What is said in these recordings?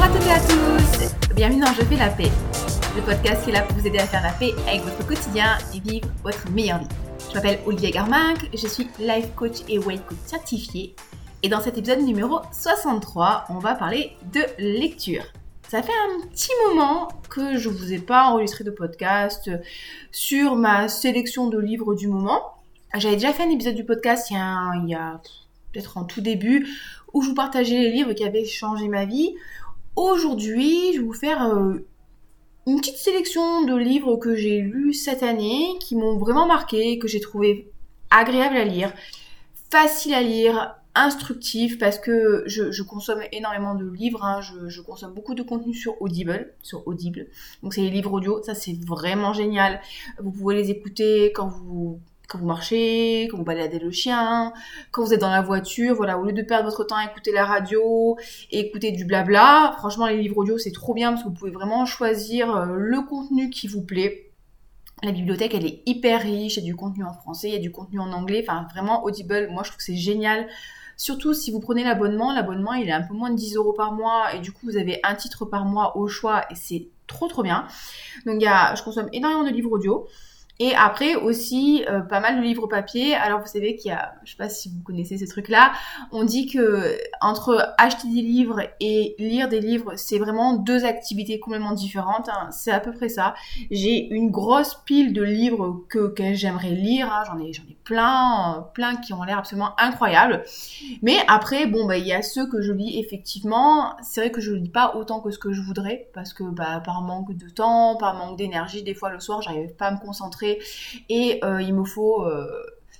Bonjour à toutes et à tous Bienvenue dans Je fais la paix, le podcast qui est là pour vous aider à faire la paix avec votre quotidien et vivre votre meilleure vie. Je m'appelle Olivier Garminck, je suis life coach et weight coach certifié. Et dans cet épisode numéro 63, on va parler de lecture. Ça fait un petit moment que je vous ai pas enregistré de podcast sur ma sélection de livres du moment. J'avais déjà fait un épisode du podcast il y a peut-être en tout début où je vous partageais les livres qui avaient changé ma vie. Aujourd'hui, je vais vous faire euh, une petite sélection de livres que j'ai lus cette année, qui m'ont vraiment marqué, que j'ai trouvé agréable à lire, facile à lire, instructif parce que je, consomme énormément de livres, hein. je, je, consomme beaucoup de contenu sur Audible, sur Audible. Donc c'est les livres audio, ça c'est vraiment génial. Vous pouvez les écouter quand vous quand vous marchez, quand vous baladez le chien, quand vous êtes dans la voiture, voilà, au lieu de perdre votre temps à écouter la radio écouter du blabla, franchement les livres audio c'est trop bien parce que vous pouvez vraiment choisir euh, le contenu qui vous plaît. La bibliothèque elle est hyper riche, il y a du contenu en français, il y a du contenu en anglais, enfin vraiment Audible, moi je trouve que c'est génial. Surtout si vous prenez l'abonnement, l'abonnement il est un peu moins de 10 euros par mois et du coup vous avez un titre par mois au choix et c'est trop trop bien. Donc il y a, je consomme énormément de livres audio. Et après aussi euh, pas mal de livres papier. Alors vous savez qu'il y a, je sais pas si vous connaissez ce truc-là, on dit que entre acheter des livres et lire des livres, c'est vraiment deux activités complètement différentes. Hein. C'est à peu près ça. J'ai une grosse pile de livres que, que j'aimerais lire. Hein. J'en ai, j'en ai plein, qui ont l'air absolument incroyables. Mais après, bon bah il y a ceux que je lis effectivement. C'est vrai que je lis pas autant que ce que je voudrais parce que bah par manque de temps, par manque d'énergie, des fois le soir j'arrive pas à me concentrer et euh, il me faut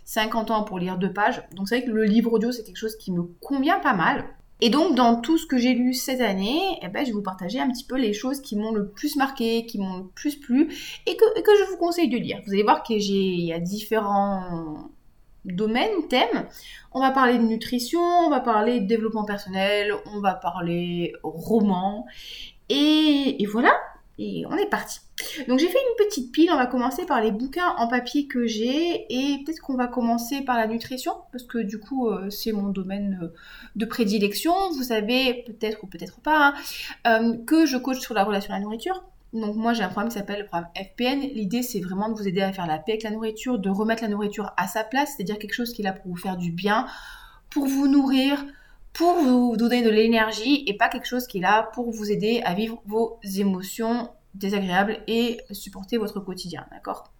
50 euh, ans pour lire deux pages. Donc c'est vrai que le livre audio, c'est quelque chose qui me convient pas mal. Et donc, dans tout ce que j'ai lu cette année, eh ben, je vais vous partager un petit peu les choses qui m'ont le plus marqué, qui m'ont le plus plu, et que, je vous conseille de lire. Vous allez voir qu'il y a différents domaines, thèmes. On va parler de nutrition, on va parler de développement personnel, on va parler roman. Et, et voilà, et on est parti. Donc j'ai fait une petite pile, on va commencer par les bouquins en papier que j'ai et peut-être qu'on va commencer par la nutrition parce que du coup euh, c'est mon domaine euh, de prédilection. Vous savez peut-être ou peut-être pas hein, euh, que je coach sur la relation à la nourriture. Donc moi j'ai un programme qui s'appelle le programme FPN. L'idée c'est vraiment de vous aider à faire la paix avec la nourriture, de remettre la nourriture à sa place, c'est-à-dire quelque chose qui est là pour vous faire du bien, pour vous nourrir, pour vous donner de l'énergie et pas quelque chose qui est là pour vous aider à vivre vos émotions désagréables et supporter votre quotidien, d'accord?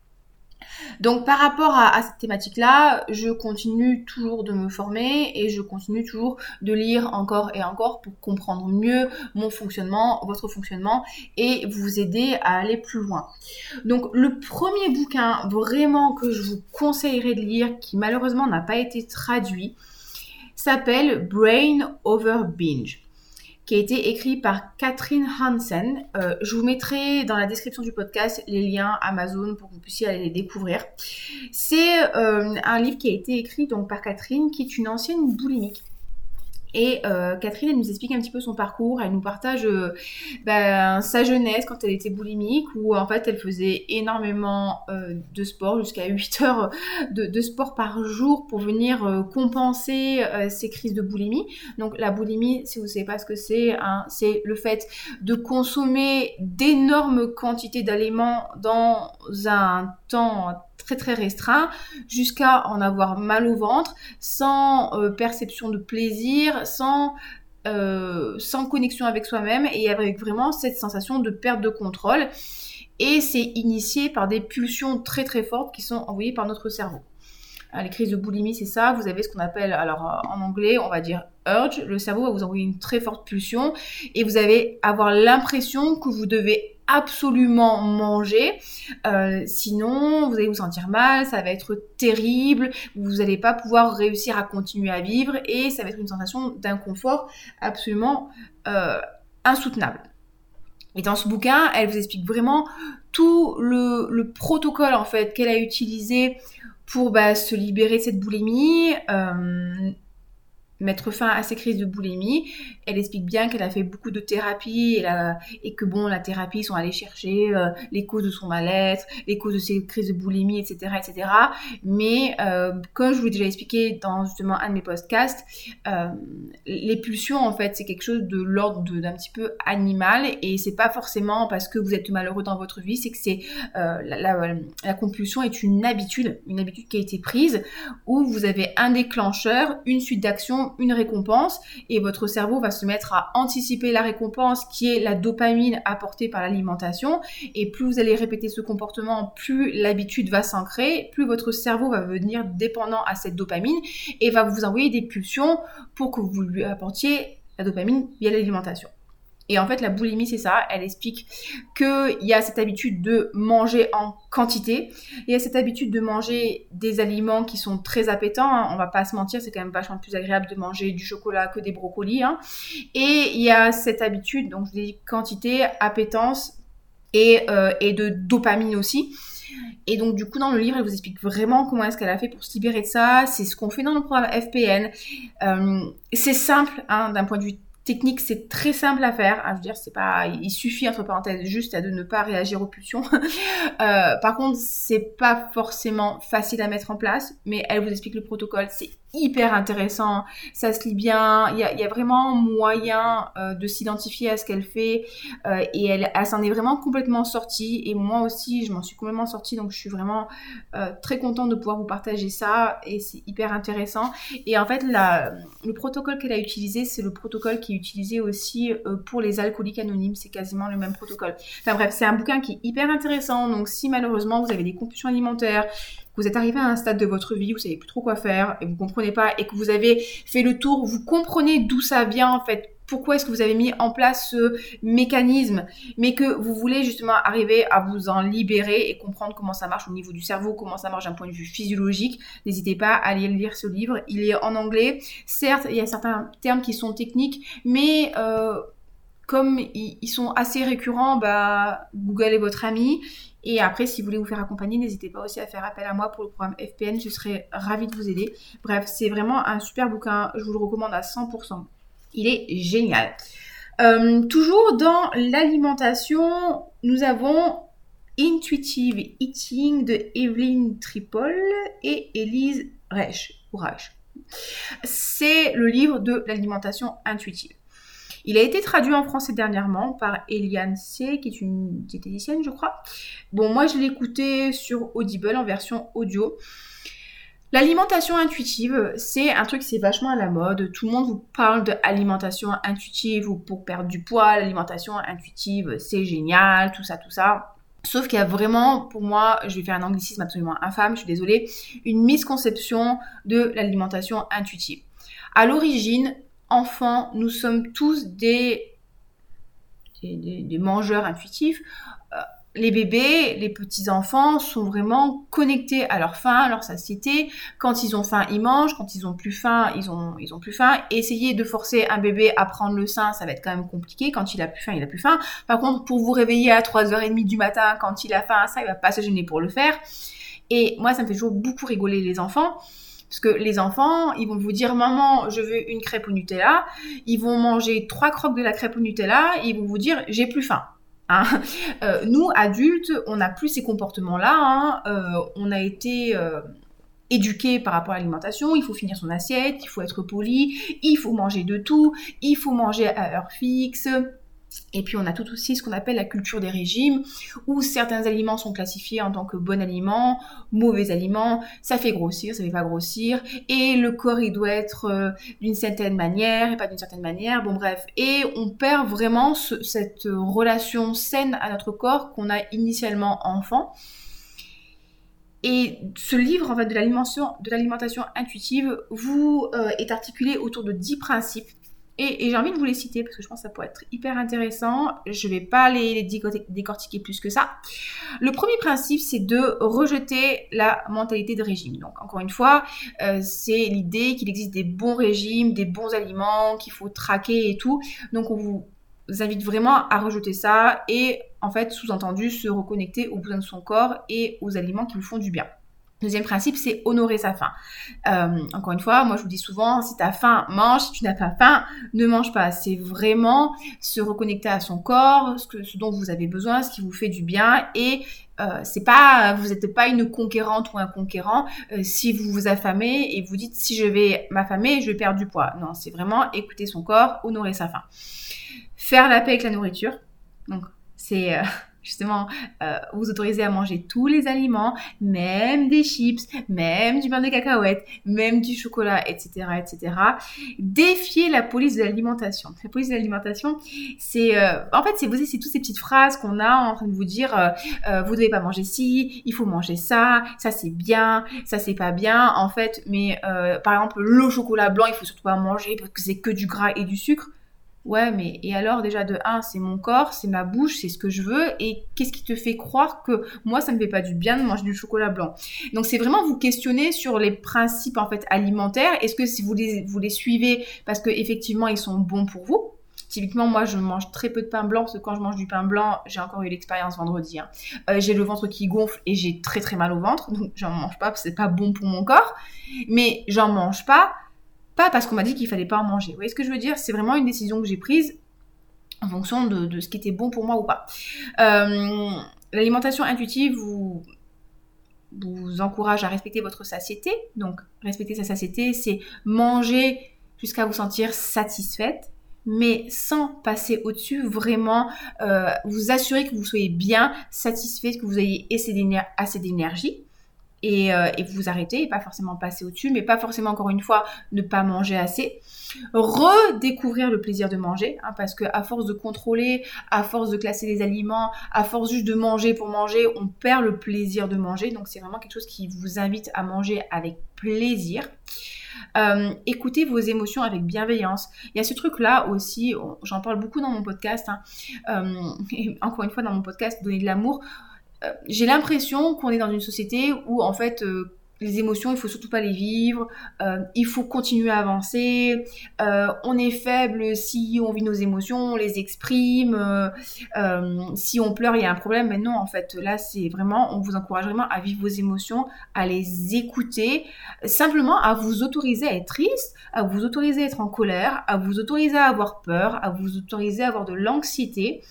Donc par rapport à, cette thématique-là, je continue toujours de me former et je continue toujours de lire encore et encore pour comprendre mieux mon fonctionnement, votre fonctionnement et vous aider à aller plus loin. Donc le premier bouquin vraiment que je vous conseillerais de lire, qui malheureusement n'a pas été traduit, s'appelle Brain Over Binge qui a été écrit par Catherine Hansen. Euh, je vous mettrai dans la description du podcast les liens Amazon pour que vous puissiez aller les découvrir. C'est euh, un livre qui a été écrit donc par Catherine, qui est une ancienne boulimique. Et euh, Catherine, elle nous explique un petit peu son parcours, elle nous partage euh, ben, sa jeunesse quand elle était boulimique, où en fait elle faisait énormément euh, de sport, jusqu'à 8 heures de, sport par jour pour venir compenser ses crises de boulimie. Donc la boulimie, si vous ne savez pas ce que c'est, hein, c'est le fait de consommer d'énormes quantités d'aliments dans un temps très très restreint jusqu'à en avoir mal au ventre, sans euh, perception de plaisir, sans, euh, sans connexion avec soi-même et avec vraiment cette sensation de perte de contrôle. Et c'est initié par des pulsions très très fortes qui sont envoyées par notre cerveau. les crises de boulimie, c'est ça. Vous avez ce qu'on appelle, alors euh, en anglais, on va dire urge. Le cerveau va vous envoyer une très forte pulsion et vous allez avoir l'impression que vous devez absolument manger. Euh, sinon, vous allez vous sentir mal, ça va être terrible, vous n'allez pas pouvoir réussir à continuer à vivre et ça va être une sensation d'inconfort absolument euh, insoutenable. Et dans ce bouquin, elle vous explique vraiment tout le, protocole en fait qu'elle a utilisé pour bah, se libérer de cette boulimie. Euh, mettre fin à ses crises de boulimie. Elle explique bien qu'elle a fait beaucoup de thérapie et, et que bon, la thérapie sont allés chercher euh, les causes de son mal-être, les causes de ses crises de boulimie, etc., etc. Mais euh, comme je vous l'ai déjà expliqué dans justement un de mes podcasts, euh, les pulsions en fait c'est quelque chose de l'ordre d'un petit peu animal et c'est pas forcément parce que vous êtes malheureux dans votre vie, c'est que c'est la, la, la compulsion est une habitude, une habitude qui a été prise où vous avez un déclencheur, une suite d'actions une récompense et votre cerveau va se mettre à anticiper la récompense qui est la dopamine apportée par l'alimentation et plus vous allez répéter ce comportement, plus l'habitude va s'ancrer, plus votre cerveau va devenir dépendant à cette dopamine et va vous envoyer des pulsions pour que vous lui apportiez la dopamine via l'alimentation. Et en fait, la boulimie, c'est ça. Elle explique qu'il y a cette habitude de manger en quantité. Il y a cette habitude de manger des aliments qui sont très appétants. Hein. On va pas se mentir, c'est quand même vachement plus agréable de manger du chocolat que des brocolis. Hein. Et il y a cette habitude, donc je dis quantité, appétence et, euh, et de dopamine aussi. Et donc, du coup, dans le livre, elle vous explique vraiment comment est-ce qu'elle a fait pour se libérer de ça. C'est ce qu'on fait dans le programme FPN. Euh, c'est simple, hein, d'un point de vue technique, c'est très simple à faire. Hein, je veux dire, c'est pas, il suffit entre parenthèses juste à de ne pas réagir aux pulsions. euh, par contre, c'est pas forcément facile à mettre en place, mais elle vous explique le protocole. C'est hyper intéressant, ça se lit bien, il y a, vraiment moyen euh, de s'identifier à ce qu'elle fait euh, et elle, elle s'en est vraiment complètement sortie et moi aussi je m'en suis complètement sortie donc je suis vraiment euh, très contente de pouvoir vous partager ça et c'est hyper intéressant et en fait la, le protocole qu'elle a utilisé c'est le protocole qui est utilisé aussi pour les alcooliques anonymes, c'est quasiment le même protocole. Enfin bref, c'est un bouquin qui est hyper intéressant donc si malheureusement vous avez des compulsions alimentaires, vous êtes arrivé à un stade de votre vie où vous savez plus trop quoi faire et vous comprenez pas et que vous avez fait le tour, vous comprenez d'où ça vient en fait, pourquoi est-ce que vous avez mis en place ce mécanisme, mais que vous voulez justement arriver à vous en libérer et comprendre comment ça marche au niveau du cerveau, comment ça marche d'un point de vue physiologique, n'hésitez pas à aller lire ce livre. Il est en anglais. Certes, il y a certains termes qui sont techniques, mais euh, comme ils sont assez récurrents, bah, Google est votre ami. Et après, si vous voulez vous faire accompagner, n'hésitez pas aussi à faire appel à moi pour le programme FPN. Je serais ravie de vous aider. Bref, c'est vraiment un super bouquin. Je vous le recommande à 100%. Il est génial. Euh, toujours dans l'alimentation, nous avons Intuitive Eating de Evelyn Tripol et Elise Reich. C'est le livre de l'alimentation intuitive. Il a été traduit en français dernièrement par Eliane C, qui est une diététicienne, je crois. Bon, moi, je l'ai écouté sur Audible en version audio. L'alimentation intuitive, c'est un truc, c'est vachement à la mode. Tout le monde vous parle d'alimentation intuitive ou pour perdre du poids. L'alimentation intuitive, c'est génial, tout ça, tout ça. Sauf qu'il y a vraiment, pour moi, je vais faire un anglicisme absolument infâme, je suis désolée, une misconception de l'alimentation intuitive. À l'origine, enfants, nous sommes tous des, mangeurs intuitifs. Euh, les bébés, les petits-enfants sont vraiment connectés à leur faim, à leur satiété. Quand ils ont faim, ils mangent. Quand ils ont plus faim, ils ont, ils ont plus faim. Essayer de forcer un bébé à prendre le sein, ça va être quand même compliqué. Quand il a plus faim, il a plus faim. Par contre, pour vous réveiller à 3h30 du matin quand il a faim, ça, il va pas se gêner pour le faire. Et moi, ça me fait toujours beaucoup rigoler les enfants. Parce que les enfants, ils vont vous dire maman, je veux une crêpe au Nutella. Ils vont manger trois croques de la crêpe au Nutella. Ils vont vous dire j'ai plus faim. Hein. Euh, nous, adultes, on n'a plus ces comportements-là. Hein. Euh, on a été euh, éduqués par rapport à l'alimentation. Il faut finir son assiette, il faut être poli, il faut manger de tout, il faut manger à heure fixe. Et puis on a tout aussi ce qu'on appelle la culture des régimes, où certains aliments sont classifiés en tant que bons aliments, mauvais aliments, ça fait grossir, ça fait pas grossir, et le corps il doit être euh, d'une certaine manière et pas d'une certaine manière, bon bref, et on perd vraiment cette relation saine à notre corps qu'on a initialement enfant. Et ce livre en fait de l'alimentation intuitive vous euh, est articulé autour de 10 principes et, j'ai envie de vous les citer parce que je pense que ça pourrait être hyper intéressant. Je ne vais pas les, décortiquer plus que ça. Le premier principe, c'est de rejeter la mentalité de régime. Donc, encore une fois, euh, c'est l'idée qu'il existe des bons régimes, des bons aliments, qu'il faut traquer et tout. Donc, on vous invite vraiment à rejeter ça et, en fait, sous-entendu, se reconnecter aux besoins de son corps et aux aliments qui vous font du bien. Deuxième principe, c'est honorer sa faim. Euh, encore une fois, moi je vous dis souvent, si tu as faim, mange. Si tu n'as pas faim, ne mange pas. C'est vraiment se reconnecter à son corps, ce, que, ce dont vous avez besoin, ce qui vous fait du bien. Et euh, c'est pas, vous n'êtes pas une conquérante ou un conquérant. Euh, si vous vous affamez et vous dites si je vais m'affamer, je vais perdre du poids. Non, c'est vraiment écouter son corps, honorer sa faim. Faire la paix avec la nourriture. Donc c'est euh, justement euh, vous autoriser à manger tous les aliments, même des chips, même du pain de cacahuètes, même du chocolat, etc., etc. Défier la police de l'alimentation. La police de l'alimentation, c'est euh, en fait c'est vous c'est toutes ces petites phrases qu'on a en train de vous dire euh, euh, vous devez pas manger ci, il faut manger ça, ça c'est bien, ça c'est pas bien. En fait, mais euh, par exemple le chocolat blanc, il faut surtout pas manger parce que c'est que du gras et du sucre. Ouais, mais et alors déjà de 1, c'est mon corps, c'est ma bouche, c'est ce que je veux et qu'est-ce qui te fait croire que moi ça me fait pas du bien de manger du chocolat blanc? Donc c'est vraiment vous questionner sur les principes en fait alimentaires, est-ce que si vous les vous les suivez parce que effectivement ils sont bons pour vous? Typiquement, moi, je mange très peu de pain blanc parce que quand je mange du pain blanc, j'ai encore eu l'expérience vendredi. Hein. Euh, j'ai le ventre qui gonfle et j'ai très très mal au ventre, donc j'en mange pas parce que c'est pas bon pour mon corps. Mais j'en mange pas pas parce qu'on m'a dit qu'il fallait pas en manger. Vous voyez ce que je veux dire? C'est vraiment une décision que j'ai prise en fonction de, ce qui était bon pour moi ou pas. Euh, l'alimentation intuitive vous, vous encourage à respecter votre satiété. Donc, respecter sa satiété, c'est manger jusqu'à vous sentir satisfaite mais sans passer au-dessus, vraiment euh, vous assurer que vous soyez bien satisfait, que vous ayez assez d'énergie et, euh, et vous arrêtez et pas forcément passer au-dessus, mais pas forcément encore une fois ne pas manger assez. Redécouvrir le plaisir de manger, hein, parce que à force de contrôler, à force de classer les aliments, à force juste de manger pour manger, on perd le plaisir de manger. Donc c'est vraiment quelque chose qui vous invite à manger avec plaisir. Euh, écoutez vos émotions avec bienveillance. Il y a ce truc-là aussi, j'en parle beaucoup dans mon podcast, hein, euh, encore une fois dans mon podcast, donner de l'amour. Euh, j'ai l'impression qu'on est dans une société où en fait euh, les émotions, il faut surtout pas les vivre, euh, il faut continuer à avancer, on est faible si on vit nos émotions, on les exprime, si on pleure, il y a un problème, mais non, en fait, là, c'est vraiment, on vous encourage vraiment à vivre vos émotions, à les écouter, simplement à vous autoriser à être triste, à vous autoriser à être en colère, à vous autoriser à avoir peur, à vous autoriser à avoir de l'anxiété,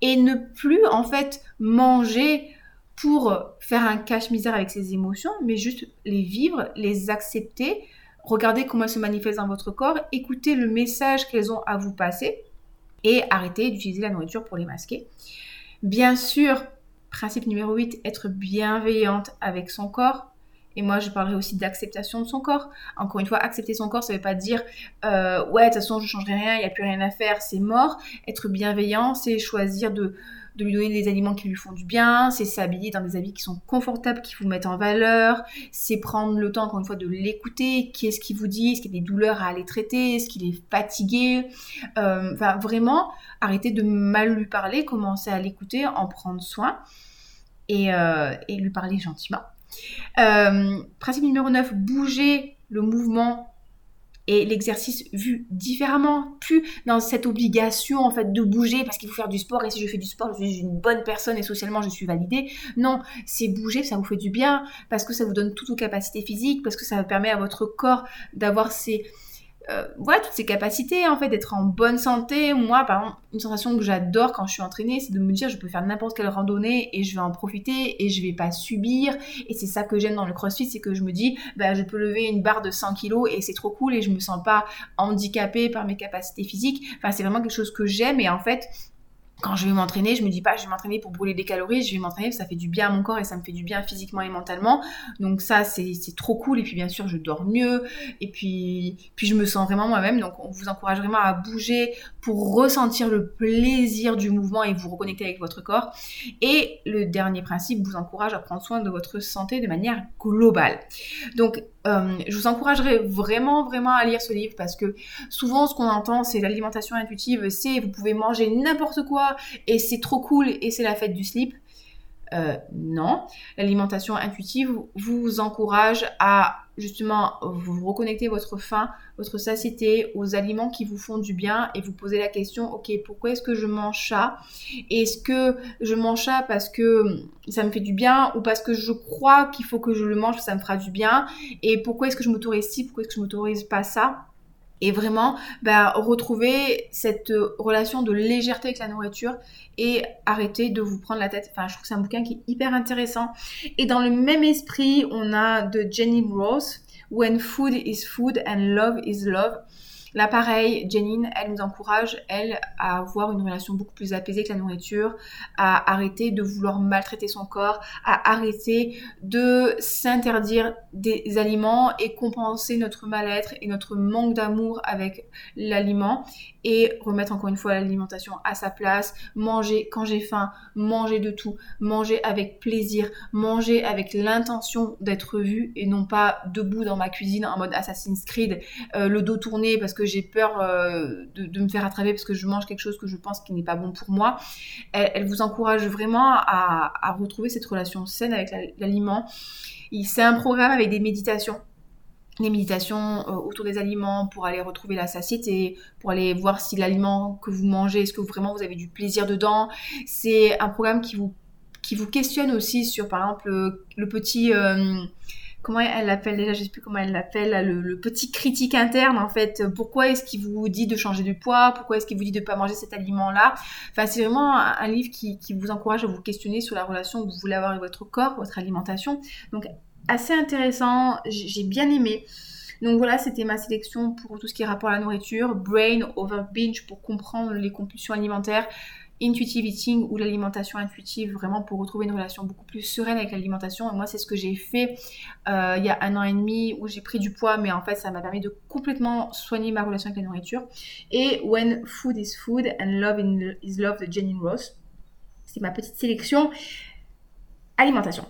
et ne plus en fait manger pour faire un cache-misère avec ses émotions, mais juste les vivre, les accepter, regarder comment elles se manifestent dans votre corps, écouter le message qu'elles ont à vous passer et arrêter d'utiliser la nourriture pour les masquer. Bien sûr, principe numéro 8, être bienveillante avec son corps. Et moi, je parlerai aussi d'acceptation de son corps. Encore une fois, accepter son corps, ça ne veut pas dire euh, ouais, de toute façon, je ne changerai rien, il n'y a plus rien à faire, c'est mort. Être bienveillant, c'est choisir de, lui donner des aliments qui lui font du bien, c'est s'habiller dans des habits qui sont confortables, qui vous mettent en valeur, c'est prendre le temps, encore une fois, de l'écouter, qu'est-ce qu'il vous dit, est-ce qu'il y a des douleurs à aller traiter, est-ce qu'il est fatigué. Euh, enfin, vraiment, arrêter de mal lui parler, commencer à l'écouter, en prendre soin et, euh, et lui parler gentiment. Euh, principe numéro 9, bouger le mouvement et l'exercice vu différemment, plus dans cette obligation en fait de bouger parce qu'il faut faire du sport et si je fais du sport, je suis une bonne personne et socialement je suis validée. Non, c'est bouger, ça vous fait du bien parce que ça vous donne toutes vos capacités physiques, parce que ça permet à votre corps d'avoir ses euh, voilà, toutes ces capacités, en fait, d'être en bonne santé. Moi, par exemple, une sensation que j'adore quand je suis entraînée, c'est de me dire, je peux faire n'importe quelle randonnée et je vais en profiter et je vais pas subir. Et c'est ça que j'aime dans le crossfit, c'est que je me dis, bah, je peux lever une barre de 100 kilos et c'est trop cool et je me sens pas handicapée par mes capacités physiques. Enfin, c'est vraiment quelque chose que j'aime et en fait, quand je vais m'entraîner, je me dis pas je vais m'entraîner pour brûler des calories, je vais m'entraîner parce que ça fait du bien à mon corps et ça me fait du bien physiquement et mentalement. Donc ça c'est trop cool et puis bien sûr je dors mieux et puis puis je me sens vraiment moi-même. Donc on vous encourage vraiment à bouger pour ressentir le plaisir du mouvement et vous reconnecter avec votre corps. Et le dernier principe vous encourage à prendre soin de votre santé de manière globale. Donc euh, je vous encouragerais vraiment, vraiment à lire ce livre parce que souvent ce qu'on entend c'est l'alimentation intuitive, c'est vous pouvez manger n'importe quoi et c'est trop cool et c'est la fête du slip. non. L'alimentation intuitive vous encourage à justement vous reconnecter votre faim, votre satiété aux aliments qui vous font du bien et vous posez la question, ok, pourquoi est-ce que je mange ça? Est-ce que je mange ça parce que ça me fait du bien ou parce que je crois qu'il faut que je le mange, ça me fera du bien? Et pourquoi est-ce que je m'autorise ci, pourquoi est-ce que je m'autorise pas ça? Et vraiment bah, retrouver cette relation de légèreté avec la nourriture et arrêter de vous prendre la tête. Enfin, je trouve que c'est un bouquin qui est hyper intéressant. Et dans le même esprit, on a de Jenny Rose, When Food is Food and Love is Love. Là, pareil, Janine, elle nous encourage, elle, à avoir une relation beaucoup plus apaisée avec la nourriture, à arrêter de vouloir maltraiter son corps, à arrêter de s'interdire des aliments et compenser notre mal-être et notre manque d'amour avec l'aliment et remettre encore une fois l'alimentation à sa place, manger quand j'ai faim, manger de tout, manger avec plaisir, manger avec l'intention d'être vu et non pas debout dans ma cuisine en mode Assassin's Creed, euh, le dos tourné parce que j'ai peur euh, de, me faire attraper parce que je mange quelque chose que je pense qui n'est pas bon pour moi. Elle, vous encourage vraiment à, retrouver cette relation saine avec l'aliment. C'est un programme avec des méditations les méditations euh, autour des aliments pour aller retrouver la satiété, pour aller voir si l'aliment que vous mangez, est-ce que vraiment vous avez du plaisir dedans. C'est un programme qui vous, qui vous questionne aussi sur, par exemple, le, petit... Euh, comment elle l'appelle déjà, je sais plus comment elle l'appelle, le, petit critique interne en fait. Pourquoi est-ce qu'il vous dit de changer de poids Pourquoi est-ce qu'il vous dit de ne pas manger cet aliment-là? Enfin, c'est vraiment un, livre qui, qui, vous encourage à vous questionner sur la relation que vous voulez avoir avec votre corps, votre alimentation. Donc, assez intéressant, j'ai bien aimé. Donc voilà, c'était ma sélection pour tout ce qui est rapport à la nourriture. Brain over binge pour comprendre les compulsions alimentaires. Intuitive eating ou l'alimentation intuitive, vraiment pour retrouver une relation beaucoup plus sereine avec l'alimentation. Et moi, c'est ce que j'ai fait euh, il y a un an et demi où j'ai pris du poids, mais en fait, ça m'a permis de complètement soigner ma relation avec la nourriture. Et When Food is Food and Love is Love de Jenny Ross. C'est ma petite sélection alimentation.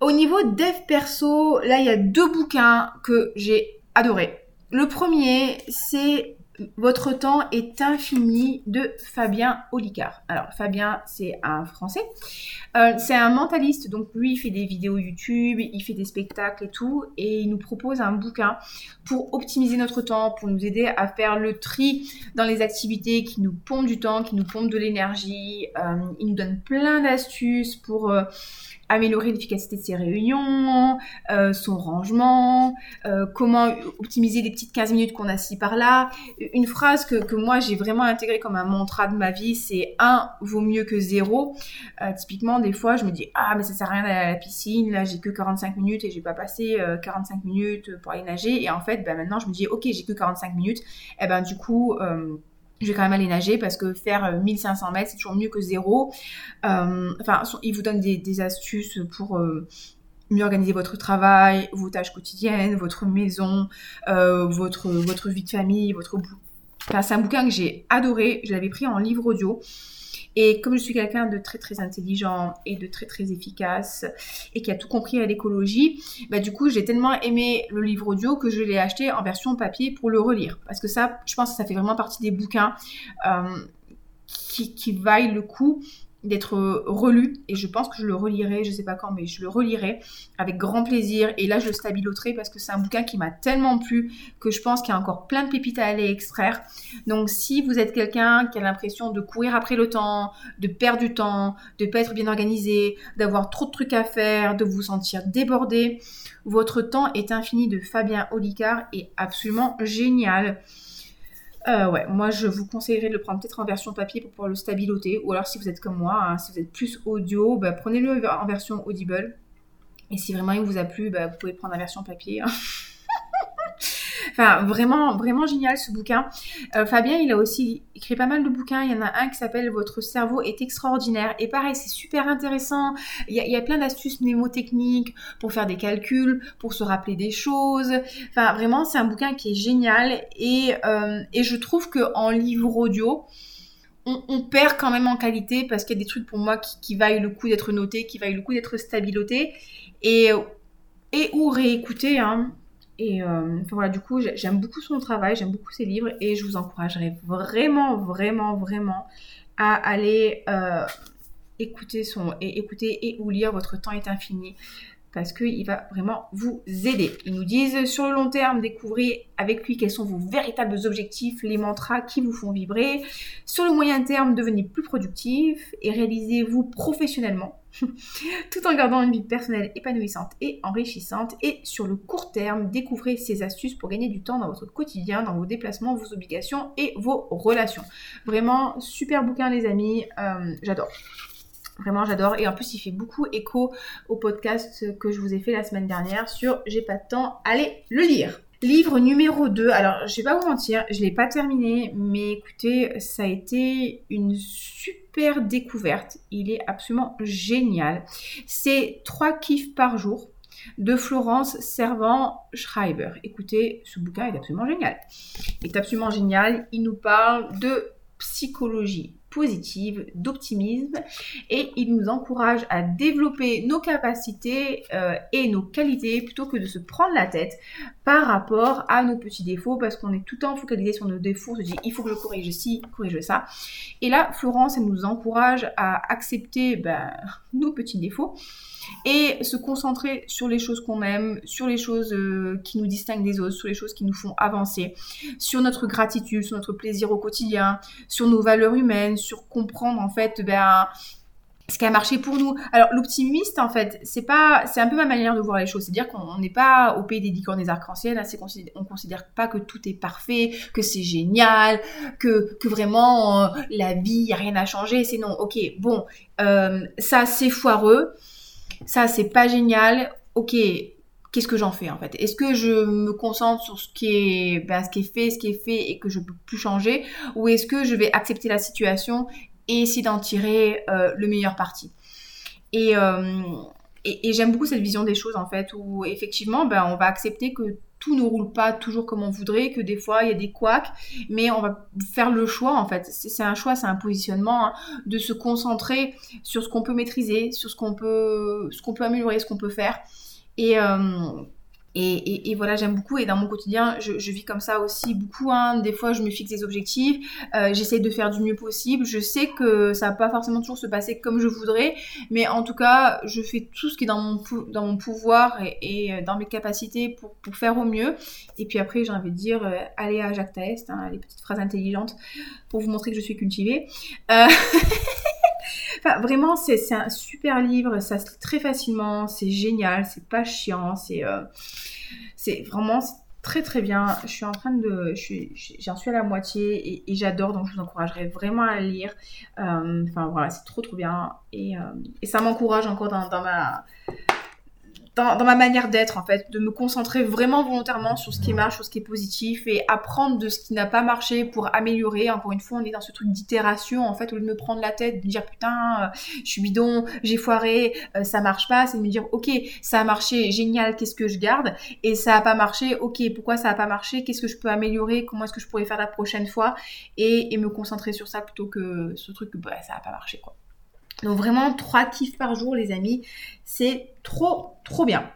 Au niveau dev perso, là, il y a deux bouquins que j'ai adorés. Le premier, c'est votre temps est infini de Fabien Olicard. Alors Fabien, c'est un Français. Euh, c'est un mentaliste, donc lui, il fait des vidéos YouTube, il fait des spectacles et tout, et il nous propose un bouquin pour optimiser notre temps, pour nous aider à faire le tri dans les activités qui nous pompent du temps, qui nous pompent de l'énergie. Euh, il nous donne plein d'astuces pour... Améliorer l'efficacité de ses réunions, euh, son rangement, euh, comment optimiser les petites 15 minutes qu'on a ci par là. Une phrase que, moi j'ai vraiment intégrée comme un mantra de ma vie, c'est un vaut mieux que zéro. Euh, typiquement, des fois, je me dis ah mais ça sert à rien d'aller à la piscine, là j'ai que 45 minutes et j'ai pas passé 45 minutes pour aller nager. Et en fait, ben, maintenant je me dis ok j'ai que 45 minutes, et ben du coup je vais quand même aller nager parce que faire 1500 euh, mètres, c'est toujours mieux que zéro. Euh, enfin, il vous donne des, astuces pour euh, mieux organiser votre travail, vos tâches quotidiennes, votre maison, votre, votre vie de famille, votre... Enfin, c'est un bouquin que j'ai adoré. Je l'avais pris en livre audio. Et comme je suis quelqu'un de très très intelligent et de très très efficace et qui a tout compris à l'écologie, bah du coup j'ai tellement aimé le livre audio que je l'ai acheté en version papier pour le relire. Parce que ça, je pense que ça fait vraiment partie des bouquins euh, qui, qui vaillent le coup d'être relu et je pense que je le relirai, je sais pas quand, mais je le relirai avec grand plaisir et là je le stabiloterai parce que c'est un bouquin qui m'a tellement plu que je pense qu'il y a encore plein de pépites à aller extraire. Donc si vous êtes quelqu'un qui a l'impression de courir après le temps, de perdre du temps, de pas être bien organisé, d'avoir trop de trucs à faire, de vous sentir débordé, votre temps est infini de Fabien Olicard est absolument génial. Euh, ouais, moi je vous conseillerais de le prendre peut-être en version papier pour pouvoir le stabiloter. Ou alors si vous êtes comme moi, hein, si vous êtes plus audio, bah, prenez-le en version audible. Et si vraiment il vous a plu, bah, vous pouvez prendre en version papier. Hein. Enfin, vraiment, vraiment génial ce bouquin. Euh, Fabien, il a aussi écrit pas mal de bouquins. Il y en a un qui s'appelle Votre cerveau est extraordinaire. Et pareil, c'est super intéressant. Il y, a, plein d'astuces mnémotechniques pour faire des calculs, pour se rappeler des choses. Enfin, vraiment, c'est un bouquin qui est génial. Et, euh, et je trouve qu'en livre audio, on, perd quand même en qualité parce qu'il y a des trucs pour moi qui, qui vaillent le coup d'être notés, qui vaillent le coup d'être stabilotés. Et, et ou réécouter. Hein. Et euh, voilà, du coup, j'aime beaucoup son travail, j'aime beaucoup ses livres et je vous encouragerais vraiment, vraiment, vraiment à aller euh, écouter son et écouter et ou lire Votre temps est infini parce qu'il va vraiment vous aider. Ils nous disent sur le long terme, découvrez avec lui quels sont vos véritables objectifs, les mantras qui vous font vibrer. Sur le moyen terme, devenez plus productif et réalisez-vous professionnellement tout en gardant une vie personnelle épanouissante et enrichissante. Et sur le court terme, découvrez ces astuces pour gagner du temps dans votre quotidien, dans vos déplacements, vos obligations et vos relations. Vraiment, super bouquin les amis, euh, j'adore. Vraiment, j'adore. Et en plus, il fait beaucoup écho au podcast que je vous ai fait la semaine dernière sur J'ai pas de temps, allez le lire. Livre numéro 2. Alors, je vais pas vous mentir, je l'ai pas terminé, mais écoutez, ça a été une super découverte. Il est absolument génial. C'est trois kiffs par jour de Florence Servant Schreiber. Écoutez, ce bouquin est absolument génial. Il est absolument génial. Il nous parle de psychologie positive, d'optimisme et il nous encourage à développer nos capacités euh, et nos qualités plutôt que de se prendre la tête par rapport à nos petits défauts parce qu'on est tout le temps focalisé sur nos défauts, on se dit il faut que je corrige ci, corrige ça. Et là, Florence, elle nous encourage à accepter ben, nos petits défauts et se concentrer sur les choses qu'on aime, sur les choses euh, qui nous distinguent des autres, sur les choses qui nous font avancer, sur notre gratitude, sur notre plaisir au quotidien, sur nos valeurs humaines, comprendre en fait ben, ce qui a marché pour nous. Alors l'optimiste en fait, c'est pas, c'est un peu ma manière de voir les choses. C'est-à-dire qu'on n'est pas au pays des licornes des arcs-en-ciel. Hein, on considère pas que tout est parfait, que c'est génial, que que vraiment euh, la vie y a rien à changer. C'est non. Ok, bon, euh, ça c'est foireux ça c'est pas génial, ok, qu'est-ce que j'en fais en fait? Est-ce que je me concentre sur ce qui est, ben, ce qui est fait, ce qui est fait et que je peux plus changer, ou est-ce que je vais accepter la situation et essayer d'en tirer euh, le meilleur parti? Euh, Et, et, j'aime beaucoup cette vision des choses en fait, où effectivement, ben, on va accepter que tout ne roule pas toujours comme on voudrait, que des fois il y a des couacs, mais on va faire le choix en fait. C'est un choix, c'est un positionnement hein, de se concentrer sur ce qu'on peut maîtriser, sur ce qu'on peut, ce qu'on peut améliorer, ce qu'on peut faire. Et, euh, et, voilà, j'aime beaucoup. Et dans mon quotidien, je, vis comme ça aussi beaucoup. Hein. Des fois, je me fixe des objectifs. Euh, j'essaie de faire du mieux possible. Je sais que ça va pas forcément toujours se passer comme je voudrais. Mais en tout cas, je fais tout ce qui est dans mon, dans mon pouvoir et, euh, dans mes capacités pour, pour, faire au mieux. Et puis après, j'ai envie de dire, euh, allez à Jacques Taest, hein, les petites phrases intelligentes pour vous montrer que je suis cultivée. Enfin, vraiment, c'est un super livre, ça se lit très facilement, c'est génial, c'est pas chiant, c'est euh, c'est vraiment très très bien. Je suis en train de, j'en suis, à la moitié et, j'adore, donc je vous encouragerais vraiment à lire. Euh, enfin voilà, c'est trop trop bien et, euh, ça m'encourage encore dans ma dans, ma manière d'être en fait, de me concentrer vraiment volontairement sur ce qui marche, sur ce qui est positif et apprendre de ce qui n'a pas marché pour améliorer. Encore une fois, on est dans ce truc d'itération en fait, au lieu de me prendre la tête, de dire putain, euh, je suis bidon, j'ai foiré, euh, ça marche pas, c'est de me dire ok, ça a marché, génial, qu'est-ce que je garde? Et ça a pas marché, ok, pourquoi ça a pas marché? Qu'est-ce que je peux améliorer? Comment est-ce que je pourrais faire la prochaine fois? Et, me concentrer sur ça plutôt que ce truc bah, ça a pas marché quoi. Donc vraiment, trois kiffs par jour, les amis. C'est trop, trop bien.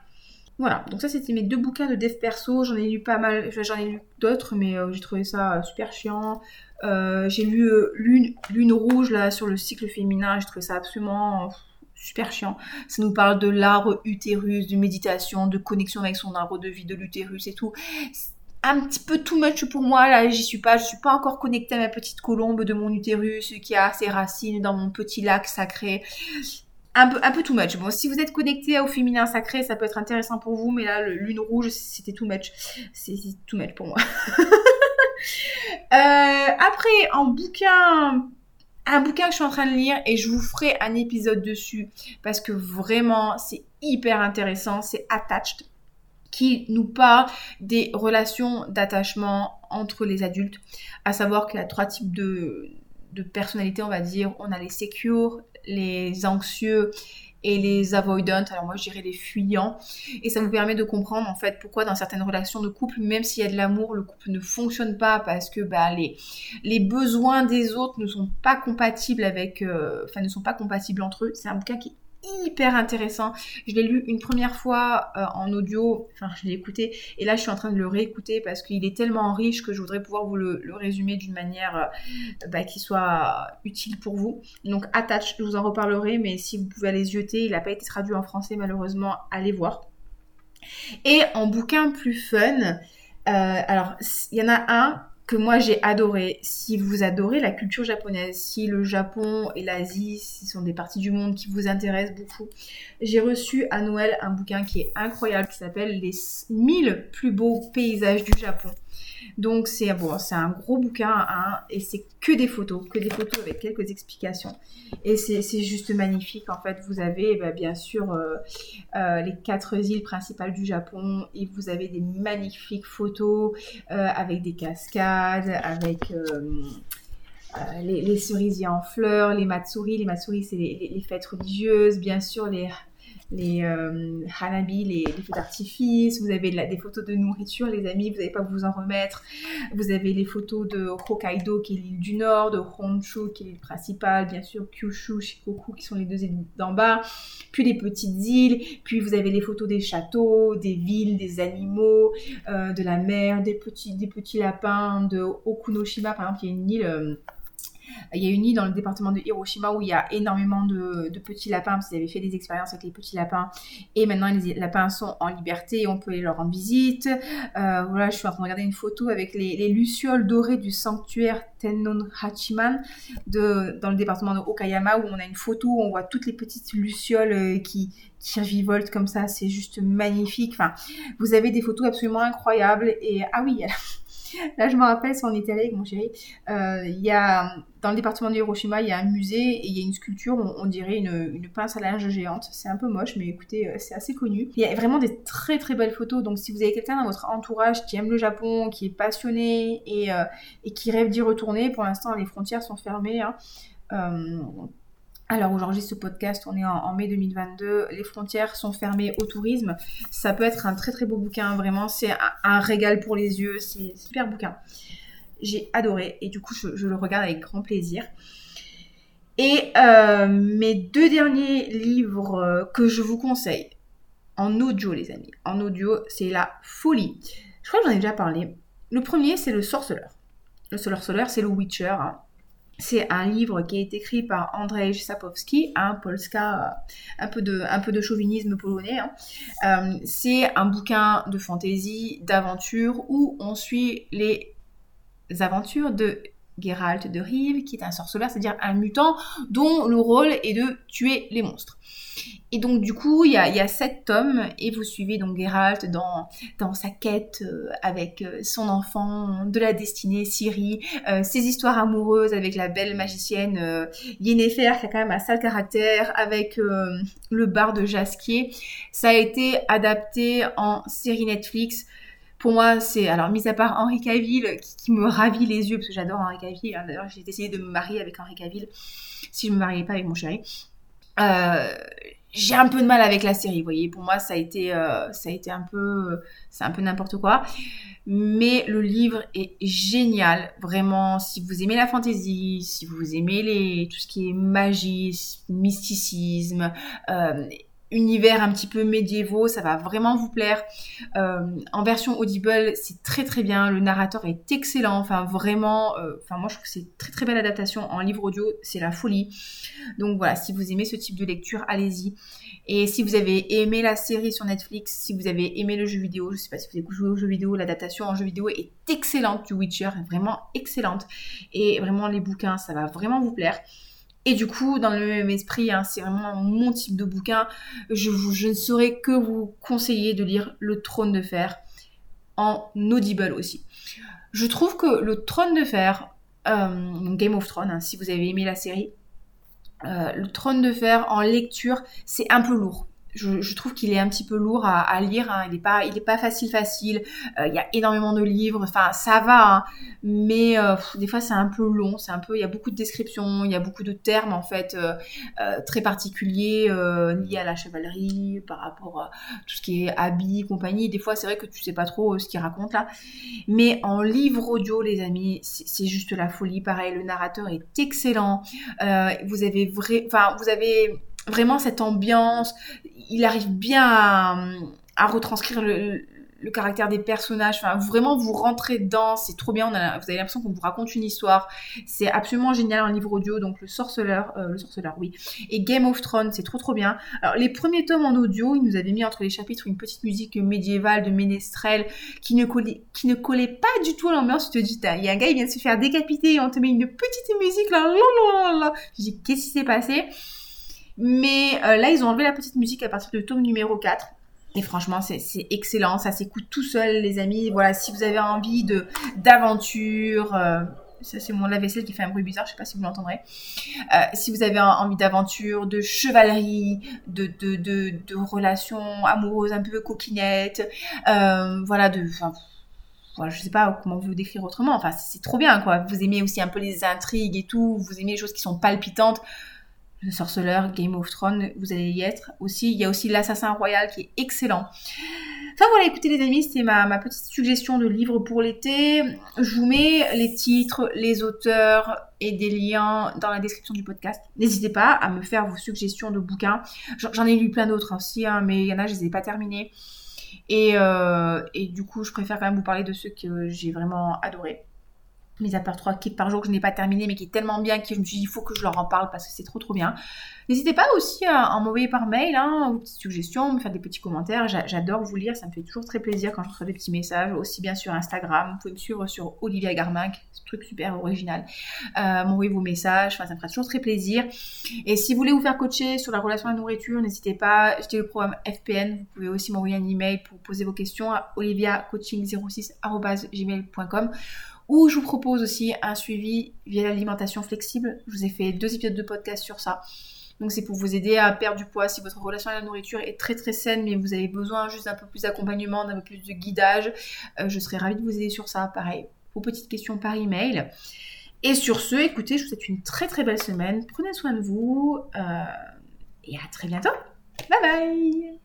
Voilà, donc ça c'était mes deux bouquins de dev perso, j'en ai lu pas mal, j'en ai lu d'autres, mais euh, j'ai trouvé ça euh, super chiant. Euh, j'ai lu lune, lune, rouge là sur le cycle féminin, j'ai trouvé ça absolument super chiant. Ça nous parle de l'arbre utérus, de méditation, de connexion avec son arbre de vie de l'utérus et tout un petit peu too much pour moi. Là, j'y suis pas. Je suis pas encore connectée à ma petite colombe de mon utérus qui a ses racines dans mon petit lac sacré. Un peu, un peu too much. Bon, si vous êtes connecté au féminin sacré, ça peut être intéressant pour vous, mais là, le lune rouge, c'était too much. C'est too much pour moi. Euh, après, bouquin, un bouquin que je suis en train de lire et je vous ferai un épisode dessus parce que vraiment, c'est hyper intéressant. C'est Attached qui nous parle des relations d'attachement entre les adultes, à savoir qu'il y a trois types de, de personnalités, on va dire. On a les secures, les anxieux et les avoidants, alors moi je dirais les fuyants, et ça nous permet de comprendre en fait pourquoi dans certaines relations de couple, même s'il y a de l'amour, le couple ne fonctionne pas parce que bah, les, les besoins des autres ne sont pas compatibles avec, euh, enfin ne sont pas compatibles entre eux. C'est un bouquin qui est hyper intéressant. Je l'ai lu une première fois euh, en audio, enfin je l'ai écouté, et là je suis en train de le réécouter parce qu'il est tellement riche que je voudrais pouvoir vous le, résumer d'une manière euh, bah, qui soit utile pour vous. Donc Attach, je vous en reparlerai, mais si vous pouvez aller jeter, il n'a pas été traduit en français malheureusement, allez voir. Et en bouquin plus fun, euh, alors il y en a un moi j'ai adoré. Si vous adorez la culture japonaise, si le Japon et l'Asie, sont des parties du monde qui vous intéressent beaucoup, j'ai reçu à Noël un bouquin qui est incroyable qui s'appelle Les 1000 plus beaux paysages du Japon. Donc c'est bon, c'est un gros bouquin hein, et c'est que des photos, que des photos avec quelques explications. Et c'est juste magnifique. En fait, vous avez bah, bien sûr euh, euh, les quatre îles principales du Japon et vous avez des magnifiques photos euh, avec des cascades, avec les, cerisiers en fleurs, les matsuri. Les matsuri, c'est les, fêtes religieuses, bien sûr les les euh, hanabi, les, feux d'artifice, vous avez des photos de nourriture, les amis, vous n'allez pas vous en remettre. Vous avez les photos de Hokkaido, qui est l'île du Nord, de Honshu, qui est l'île principale, bien sûr, Kyushu, Shikoku, qui sont les deux îles d'en bas, puis les petites îles, puis vous avez les photos des châteaux, des villes, des animaux, euh, de la mer, des petits, lapins, de Okunoshima, par exemple, y a une île... Euh, il y a une île dans le département de Hiroshima où il y a énormément de, petits lapins, parce qu'ils avaient fait des expériences avec les petits lapins. Et maintenant, les lapins sont en liberté et on peut aller leur rendre visite. Euh, voilà, je suis en train de regarder une photo avec les, lucioles dorées du sanctuaire Tennon Hachiman de, dans le département de Okayama où on a une photo où on voit toutes les petites lucioles euh, qui, qui comme ça. C'est juste magnifique. Enfin, vous avez des photos absolument incroyables. Et ah oui, Là, je me rappelle, si on était allé avec mon chéri, euh, y a, dans le département de Hiroshima, il y a un musée et il y a une sculpture, on, dirait une, pince à linge géante. C'est un peu moche, mais écoutez, euh, c'est assez connu. Il y a vraiment des très très belles photos. Donc, si vous avez quelqu'un dans votre entourage qui aime le Japon, qui est passionné et, euh, qui rêve d'y retourner, pour l'instant, les frontières sont fermées. Hein. Alors aujourd'hui, ce podcast, on est en, mai 2022, les frontières sont fermées au tourisme. Ça peut être un très très beau bouquin, vraiment, c'est un, régal pour les yeux, c'est super bouquin. J'ai adoré et du coup, je, le regarde avec grand plaisir. Et euh, mes deux derniers livres euh, que je vous conseille, en audio les amis, en audio, c'est La Folie. Je crois que j'en ai déjà parlé. Le premier, c'est Le Sorceleur. Le Sorceleur, c'est le Witcher. Hein. C'est un livre qui a été écrit par Andrzej Sapowski, un Polska, un peu de, un peu de chauvinisme polonais. Hein. Euh, c'est un bouquin de fantaisie, d'aventure, où on suit les aventures de Geralt de Rive, qui est un sorceleur, c'est-à-dire un mutant dont le rôle est de tuer les monstres. Et donc du coup, il y a, sept tomes et vous suivez donc Geralt dans, dans sa quête euh, avec euh, son enfant de la destinée, Ciri, euh, ses histoires amoureuses avec la belle magicienne Yennefer qui a quand même un sale caractère, avec le bar de Jasquier. Ça a été adapté en série Netflix. Pour moi, c'est alors mis à part Henri Cavill qui, me ravit les yeux parce que j'adore Henri Cavill. Hein. D'ailleurs, j'ai essayé de me marier avec Henri Cavill si je me mariais pas avec mon chéri. Euh, j'ai un peu de mal avec la série, vous voyez. Pour moi, ça a été, euh, ça a été un peu, c'est un peu n'importe quoi. Mais le livre est génial, vraiment. Si vous aimez la fantasy, si vous aimez les, tout ce qui est magie, mysticisme, euh, univers un petit peu médiévaux, ça va vraiment vous plaire. Euh, en version audible, c'est très très bien, le narrateur est excellent, enfin vraiment, euh, moi je trouve que c'est très très belle adaptation en livre audio, c'est la folie. Donc voilà, si vous aimez ce type de lecture, allez-y. Et si vous avez aimé la série sur Netflix, si vous avez aimé le jeu vidéo, je sais pas si vous avez joué au jeu vidéo, l'adaptation en jeu vidéo est excellente du Witcher, vraiment excellente. Et vraiment les bouquins, ça va vraiment vous plaire. Et du coup, dans le même esprit, hein, c'est vraiment mon type de bouquin. Je, ne saurais que vous conseiller de lire Le Trône de Fer en audible aussi. Je trouve que Le Trône de Fer, euh, Game of Thrones, hein, si vous avez aimé la série, euh, Le Trône de Fer en lecture, c'est un peu lourd je, trouve qu'il est un petit peu lourd à, lire. Hein. Il n'est pas, facile facile. Euh, il y a énormément de livres. Enfin, ça va, hein. mais euh, des fois c'est un peu long. C'est un peu, il y a beaucoup de descriptions, il y a beaucoup de termes en fait euh, très particuliers liés à la chevalerie par rapport à tout ce qui est habits, compagnie. Des fois, c'est vrai que tu sais pas trop ce qu'il raconte là. Mais en livre audio, les amis, c'est juste la folie. Pareil, le narrateur est excellent. vous avez vous avez vraiment cette ambiance. Il arrive bien à retranscrire le, caractère des personnages. Vraiment, vous rentrez dedans. C'est trop bien. vous avez l'impression qu'on vous raconte une histoire. C'est absolument génial en livre audio. Donc, le sorceleur, euh, le sorceleur, oui. Et Game of Thrones, c'est trop trop bien. Alors, les premiers tomes en audio, ils nous avaient mis entre les chapitres une petite musique médiévale de ménestrel qui ne collait, qui ne collait pas du tout à l'ambiance. Tu te dis, il y a un gars, il vient de se faire décapiter et on te met une petite musique là. là, là, Je dis, qu'est-ce qui s'est passé? Mais euh, là, ils ont enlevé la petite musique à partir de tome numéro 4. Et franchement, c'est excellent, ça s'écoute tout seul, les amis. Voilà, si vous avez envie d'aventure, euh, ça c'est mon lave-vaisselle qui fait un bruit bizarre, je sais pas si vous l'entendrez. Euh, si vous avez envie d'aventure, de chevalerie, de, de, de, relations amoureuses un peu coquinettes, voilà, de... Enfin, je sais pas comment vous décrire autrement. Enfin, c'est trop bien, quoi. Vous aimez aussi un peu les intrigues et tout. Vous aimez les choses qui sont palpitantes. Le Sorceleur, Game of Thrones, vous allez y être aussi. Il y a aussi l'Assassin Royal qui est excellent. Enfin voilà, écoutez les amis, c'était ma, petite suggestion de livre pour l'été. Je vous mets les titres, les auteurs et des liens dans la description du podcast. N'hésitez pas à me faire vos suggestions de bouquins. J'en ai lu plein d'autres aussi, hein, mais il y en a, je les ai pas terminés. Et, euh, et du coup, je préfère quand même vous parler de ceux que j'ai vraiment adorés mis à part trois par jour que je n'ai pas terminé mais qui est tellement bien que je me suis dit il faut que je leur en parle parce que c'est trop trop bien. N'hésitez pas aussi à, m'envoyer par mail hein, petites suggestions, me faire des petits commentaires. J'adore vous lire, ça me fait toujours très plaisir quand je reçois des petits messages, aussi bien sur Instagram. Vous pouvez me suivre sur Olivia Garminck, ce truc super original. Euh, m'envoyer vos messages, ça me fera toujours très plaisir. Et si vous voulez vous faire coacher sur la relation à la nourriture, n'hésitez pas. J'ai le programme FPN. Vous pouvez aussi m'envoyer un email pour poser vos questions à oliviacoaching06.gmail.com ou je vous propose aussi un suivi via l'alimentation flexible. Je vous ai fait deux épisodes de podcast sur ça. Donc c'est pour vous aider à perdre du poids si votre relation à la nourriture est très très saine mais vous avez besoin juste d'un peu plus d'accompagnement, d'un peu plus de guidage. Euh, je serais ravie de vous aider sur ça. Pareil, vos petites questions par email. Et sur ce, écoutez, je vous souhaite une très très belle semaine. Prenez soin de vous euh, et à très bientôt. Bye bye